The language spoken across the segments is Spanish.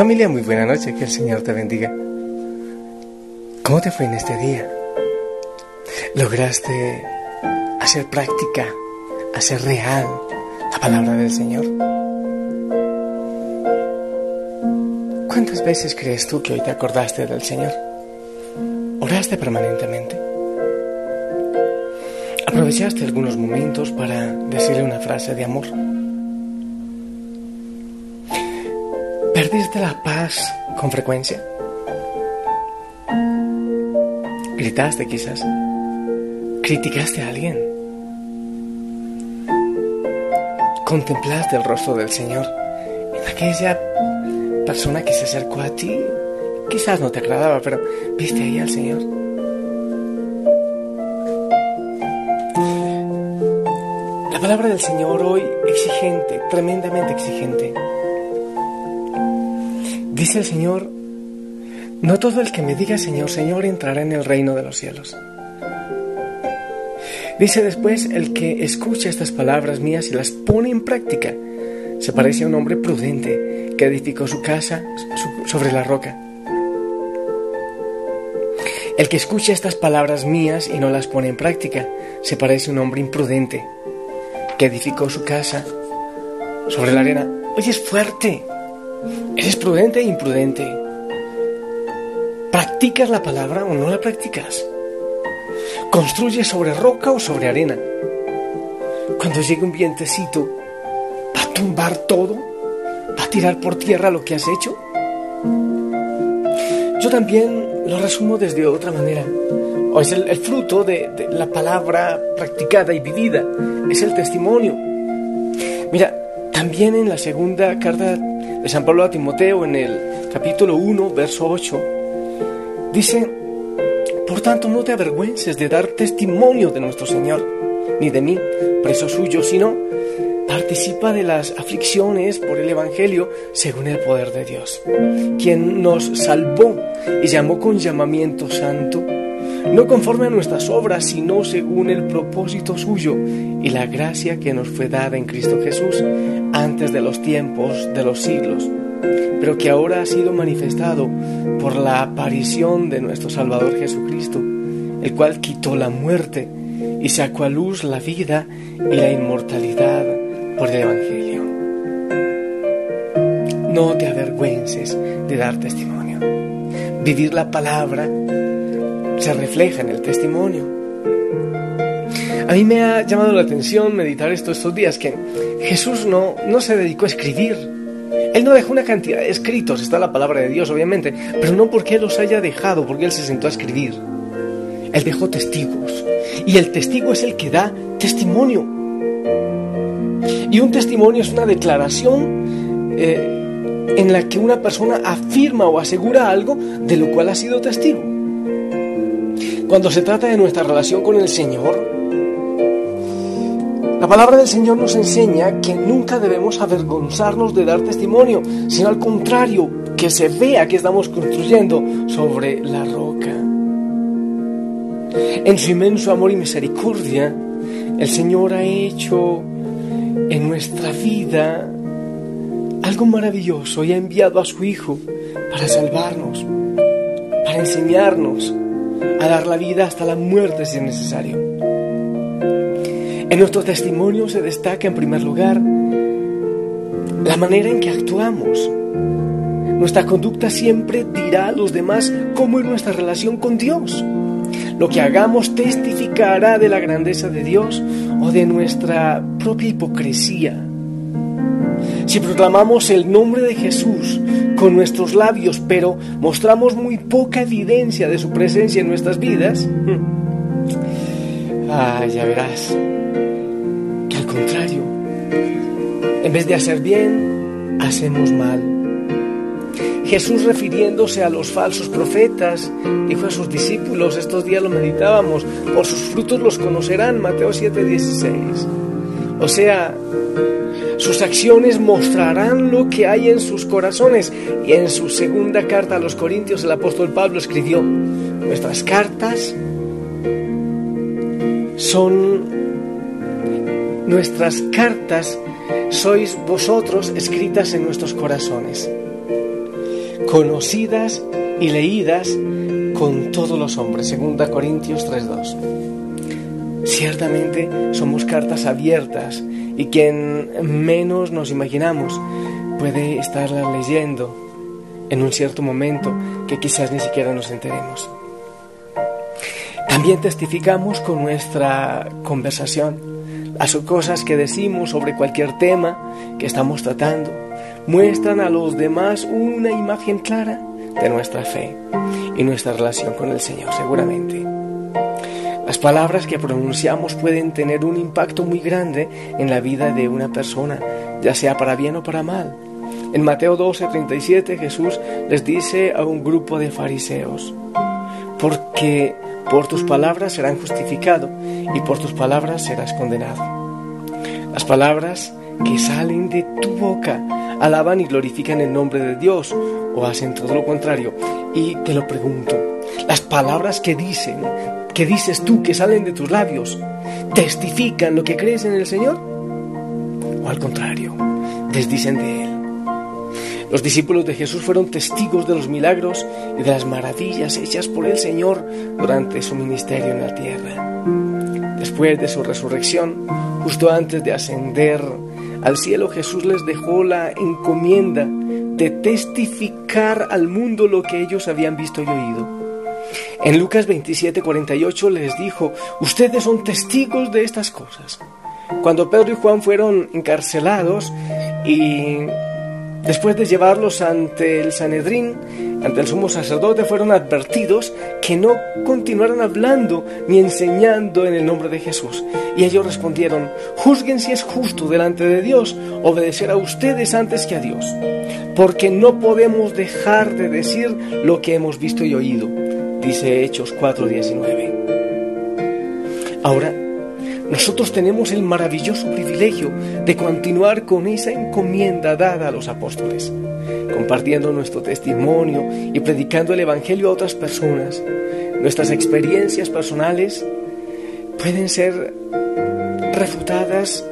Familia, muy buena noche, que el Señor te bendiga. ¿Cómo te fue en este día? ¿Lograste hacer práctica, hacer real la palabra del Señor? ¿Cuántas veces crees tú que hoy te acordaste del Señor? ¿Oraste permanentemente? ¿Aprovechaste algunos momentos para decirle una frase de amor? ¿Perdiste la paz con frecuencia? ¿Gritaste quizás? ¿Criticaste a alguien? ¿Contemplaste el rostro del Señor en aquella persona que se acercó a ti? Quizás no te agradaba, pero viste ahí al Señor. Palabra del Señor hoy exigente, tremendamente exigente. Dice el Señor, no todo el que me diga Señor, Señor entrará en el reino de los cielos. Dice después, el que escucha estas palabras mías y las pone en práctica, se parece a un hombre prudente que edificó su casa sobre la roca. El que escucha estas palabras mías y no las pone en práctica, se parece a un hombre imprudente que edificó su casa sobre la arena. Oye, es fuerte. ¿Eres prudente e imprudente? ¿Practicas la palabra o no la practicas? ¿Construyes sobre roca o sobre arena? Cuando llegue un vientecito, ¿va a tumbar todo? ¿Va a tirar por tierra lo que has hecho? Yo también lo resumo desde otra manera. O es el, fruto de, de la palabra practicada y vivida. Es el testimonio. Mira, también en la segunda carta de San Pablo a Timoteo, en el capítulo 1, verso 8, dice, por tanto no te avergüences de dar testimonio de nuestro Señor, ni de mí, preso suyo, sino participa de las aflicciones por el Evangelio según el poder de Dios, quien nos salvó y llamó con llamamiento santo no conforme a nuestras obras, sino según el propósito suyo y la gracia que nos fue dada en Cristo Jesús antes de los tiempos de los siglos, pero que ahora ha sido manifestado por la aparición de nuestro Salvador Jesucristo, el cual quitó la muerte y sacó a luz la vida y la inmortalidad por el Evangelio. No te avergüences de dar testimonio. Vivir la palabra se refleja en el testimonio. A mí me ha llamado la atención meditar esto estos días que Jesús no, no se dedicó a escribir. Él no dejó una cantidad de escritos, está la palabra de Dios obviamente, pero no porque los haya dejado, porque Él se sentó a escribir. Él dejó testigos y el testigo es el que da testimonio. Y un testimonio es una declaración eh, en la que una persona afirma o asegura algo de lo cual ha sido testigo. Cuando se trata de nuestra relación con el Señor, la palabra del Señor nos enseña que nunca debemos avergonzarnos de dar testimonio, sino al contrario, que se vea que estamos construyendo sobre la roca. En su inmenso amor y misericordia, el Señor ha hecho en nuestra vida algo maravilloso y ha enviado a su Hijo para salvarnos, para enseñarnos, a dar la vida hasta la muerte si es necesario. En nuestro testimonio se destaca en primer lugar la manera en que actuamos. Nuestra conducta siempre dirá a los demás cómo es nuestra relación con Dios. Lo que hagamos testificará de la grandeza de Dios o de nuestra propia hipocresía. Si proclamamos el nombre de Jesús con nuestros labios, pero mostramos muy poca evidencia de su presencia en nuestras vidas, ah, ya verás que al contrario, en vez de hacer bien, hacemos mal. Jesús refiriéndose a los falsos profetas, dijo a sus discípulos, estos días lo meditábamos, por sus frutos los conocerán, Mateo 7:16. O sea, sus acciones mostrarán lo que hay en sus corazones. Y en su segunda carta a los Corintios el apóstol Pablo escribió, nuestras cartas son nuestras cartas sois vosotros escritas en nuestros corazones, conocidas y leídas con todos los hombres. 2 Corintios 3.2. Ciertamente somos cartas abiertas y quien menos nos imaginamos puede estarla leyendo en un cierto momento que quizás ni siquiera nos enteremos. También testificamos con nuestra conversación. Las cosas que decimos sobre cualquier tema que estamos tratando muestran a los demás una imagen clara de nuestra fe y nuestra relación con el Señor, seguramente. Las palabras que pronunciamos pueden tener un impacto muy grande en la vida de una persona, ya sea para bien o para mal. En Mateo 12:37 Jesús les dice a un grupo de fariseos, porque por tus palabras serán justificado y por tus palabras serás condenado. Las palabras que salen de tu boca alaban y glorifican el nombre de Dios o hacen todo lo contrario. Y te lo pregunto, las palabras que dicen, que dices tú, que salen de tus labios, ¿testifican lo que crees en el Señor? ¿O al contrario, desdicen de Él? Los discípulos de Jesús fueron testigos de los milagros y de las maravillas hechas por el Señor durante su ministerio en la tierra. Después de su resurrección, justo antes de ascender al cielo, Jesús les dejó la encomienda de testificar al mundo lo que ellos habían visto y oído. En Lucas 27, 48 les dijo, ustedes son testigos de estas cosas. Cuando Pedro y Juan fueron encarcelados y Después de llevarlos ante el Sanedrín, ante el sumo sacerdote, fueron advertidos que no continuaran hablando ni enseñando en el nombre de Jesús. Y ellos respondieron, juzguen si es justo delante de Dios obedecer a ustedes antes que a Dios, porque no podemos dejar de decir lo que hemos visto y oído, dice Hechos 4:19. Ahora, nosotros tenemos el maravilloso privilegio de continuar con esa encomienda dada a los apóstoles, compartiendo nuestro testimonio y predicando el Evangelio a otras personas. Nuestras experiencias personales pueden ser refutadas,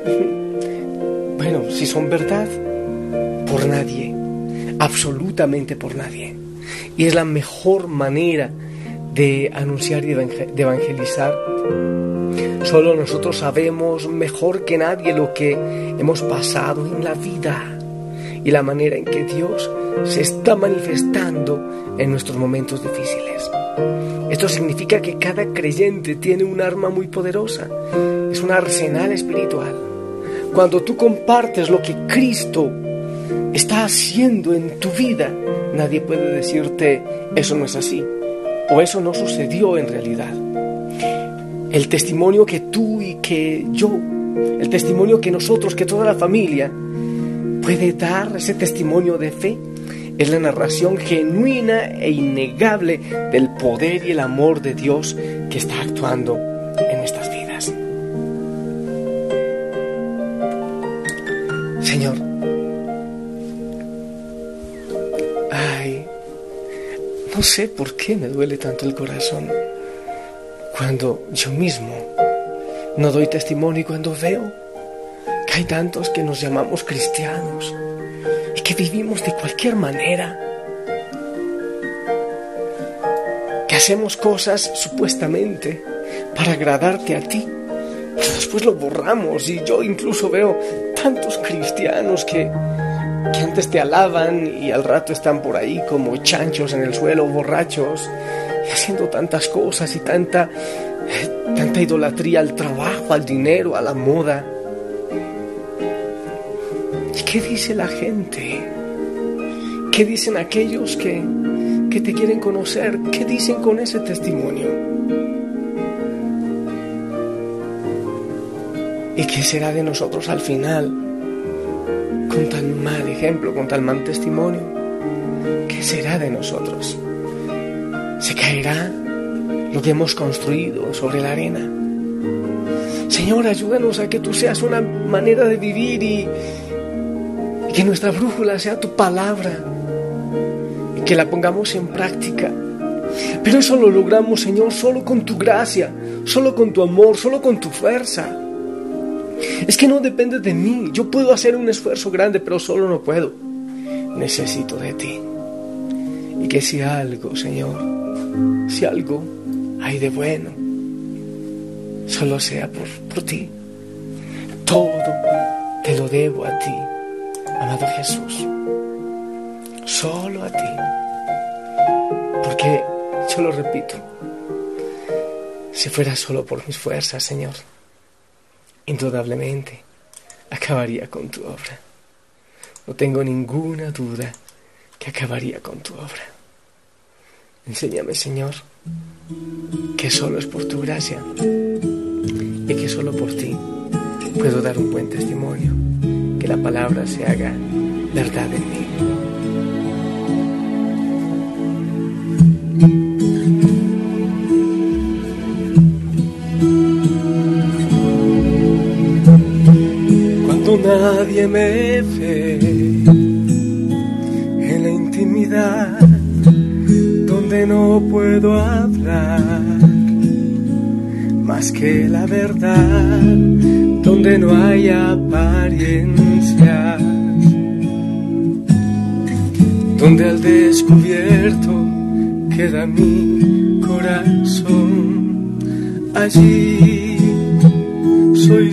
bueno, si son verdad, por nadie, absolutamente por nadie. Y es la mejor manera de anunciar y de evangelizar Solo nosotros sabemos mejor que nadie lo que hemos pasado en la vida y la manera en que Dios se está manifestando en nuestros momentos difíciles. Esto significa que cada creyente tiene un arma muy poderosa, es un arsenal espiritual. Cuando tú compartes lo que Cristo está haciendo en tu vida, nadie puede decirte eso no es así o eso no sucedió en realidad. El testimonio que tú y que yo, el testimonio que nosotros, que toda la familia puede dar, ese testimonio de fe, es la narración genuina e innegable del poder y el amor de Dios que está actuando no sé por qué me duele tanto el corazón cuando yo mismo no doy testimonio y cuando veo que hay tantos que nos llamamos cristianos y que vivimos de cualquier manera, que hacemos cosas supuestamente para agradarte a ti, pero después lo borramos y yo incluso veo tantos cristianos que, que antes te alaban y al rato están por ahí como chanchos en el suelo, borrachos, haciendo tantas cosas y tanta, tanta idolatría al trabajo, al dinero, a la moda. ¿Y qué dice la gente? ¿Qué dicen aquellos que, que te quieren conocer? ¿Qué dicen con ese testimonio? ¿Y qué será de nosotros al final? Con tan mal ejemplo, con tan mal testimonio. ¿Qué será de nosotros? se caerá lo que hemos construido sobre la arena. Señor, ayúdanos a que tú seas una manera de vivir y, que nuestra brújula sea tu palabra y que la pongamos en práctica. Pero eso lo logramos, Señor, solo con tu gracia, solo con tu amor, solo con tu fuerza. Es que no depende de mí. Yo puedo hacer un esfuerzo grande, pero solo no puedo. Necesito de ti. Y que si algo, Señor, si algo hay de bueno, solo sea por, por ti. Todo te lo debo a ti, amado Jesús. Solo a ti. Porque, yo lo repito, si fuera solo por mis fuerzas, Señor, indudablemente acabaría con tu obra. No tengo ninguna duda que acabaría con tu obra. Enséñame, Señor, que solo es por tu gracia y que solo por ti puedo dar un buen testimonio, que la palabra se haga verdad en mí. Nadie me ve en la intimidad donde no puedo hablar más que la verdad, donde no hay apariencias, donde al descubierto queda mi corazón, allí soy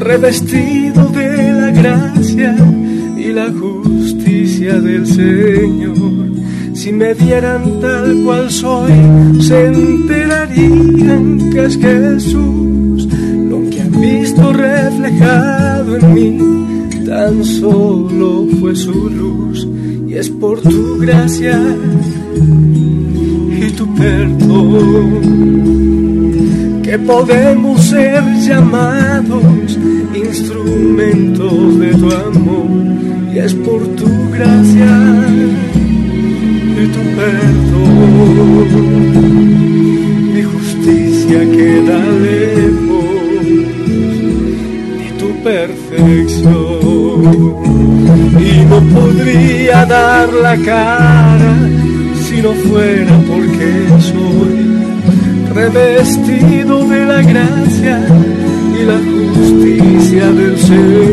revestido de la gracia y la justicia del Señor. Si me vieran tal cual soy, se enterarían que es Jesús lo que han visto reflejado en mí. Tan solo fue su luz y es por tu gracia y tu perdón que podemos ser llamados instrumentos de tu amor y es por tu gracia y tu perdón. Mi justicia queda lejos de tu perfección y no podría dar la cara si no fuera porque soy revestido de la gracia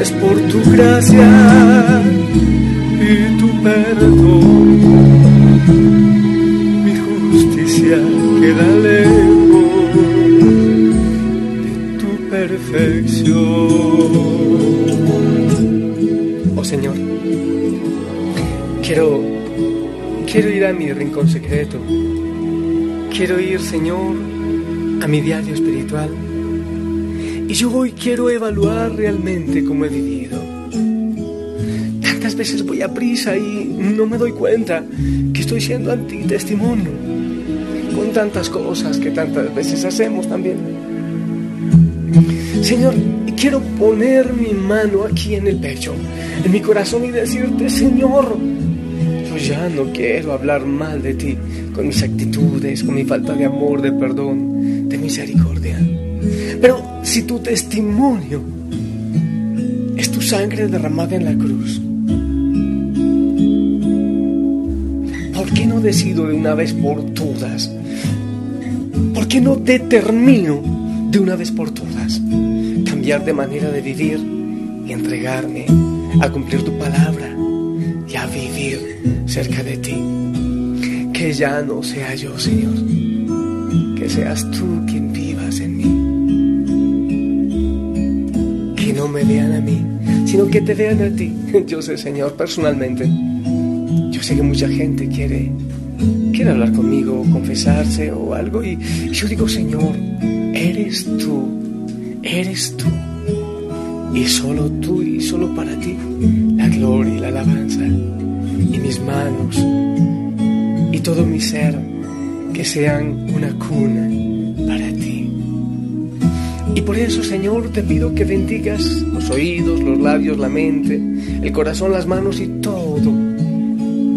es por tu gracia y tu perdón. Mi justicia queda lejos de tu perfección. Oh Señor, quiero, quiero ir a mi rincón secreto. Quiero ir, Señor, a mi diario espiritual. Y yo hoy quiero evaluar realmente cómo he vivido veces voy a prisa y no me doy cuenta que estoy siendo antitestimonio con tantas cosas que tantas veces hacemos también. Señor, quiero poner mi mano aquí en el pecho, en mi corazón y decirte, Señor, yo ya no quiero hablar mal de ti con mis actitudes, con mi falta de amor, de perdón, de misericordia. Pero si tu testimonio es tu sangre derramada en la cruz, ¿por qué no decido de una vez por todas? ¿Por qué no determino de una vez por todas cambiar de manera de vivir y entregarme a cumplir tu palabra y a vivir cerca de ti? Que ya no sea yo, Señor, que seas tú quien vivas no me vean a mí, sino que te vean a ti. Yo sé, Señor, personalmente. Yo sé que mucha gente quiere, quiere hablar conmigo, confesarse o algo. Y yo digo, Señor, eres tú, eres tú. Y solo tú y solo para ti la gloria y la alabanza. Y mis manos y todo mi ser que sean una cuna. Y por eso, Señor, te pido que bendigas los oídos, los labios, la mente, el corazón, las manos y todo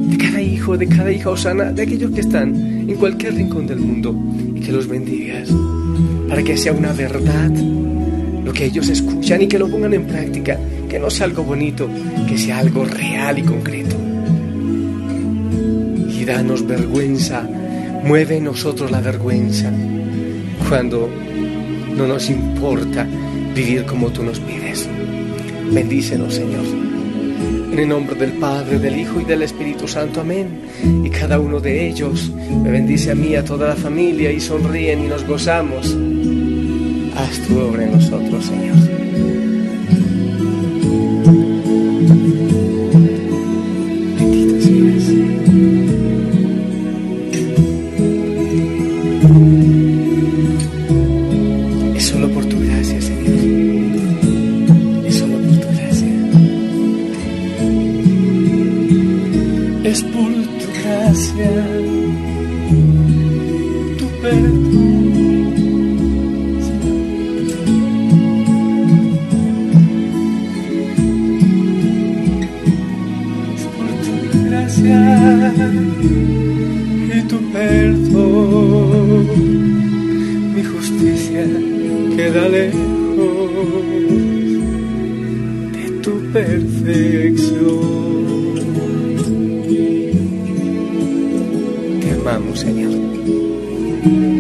de cada hijo, de cada hija osana, de aquellos que están en cualquier rincón del mundo y que los bendigas para que sea una verdad lo que ellos escuchan y que lo pongan en práctica, que no sea algo bonito, que sea algo real y concreto. Y danos vergüenza Mueve en nosotros la vergüenza cuando no nos importa vivir como tú nos pides. Bendícenos, Señor. En el nombre del Padre, del Hijo y del Espíritu Santo. Amén. Y cada uno de ellos me bendice a mí, a toda la familia, y sonríen y nos gozamos. Haz tu obra en nosotros, y tu perdón. Mi justicia queda lejos de tu perfección. Te amamos, Señor.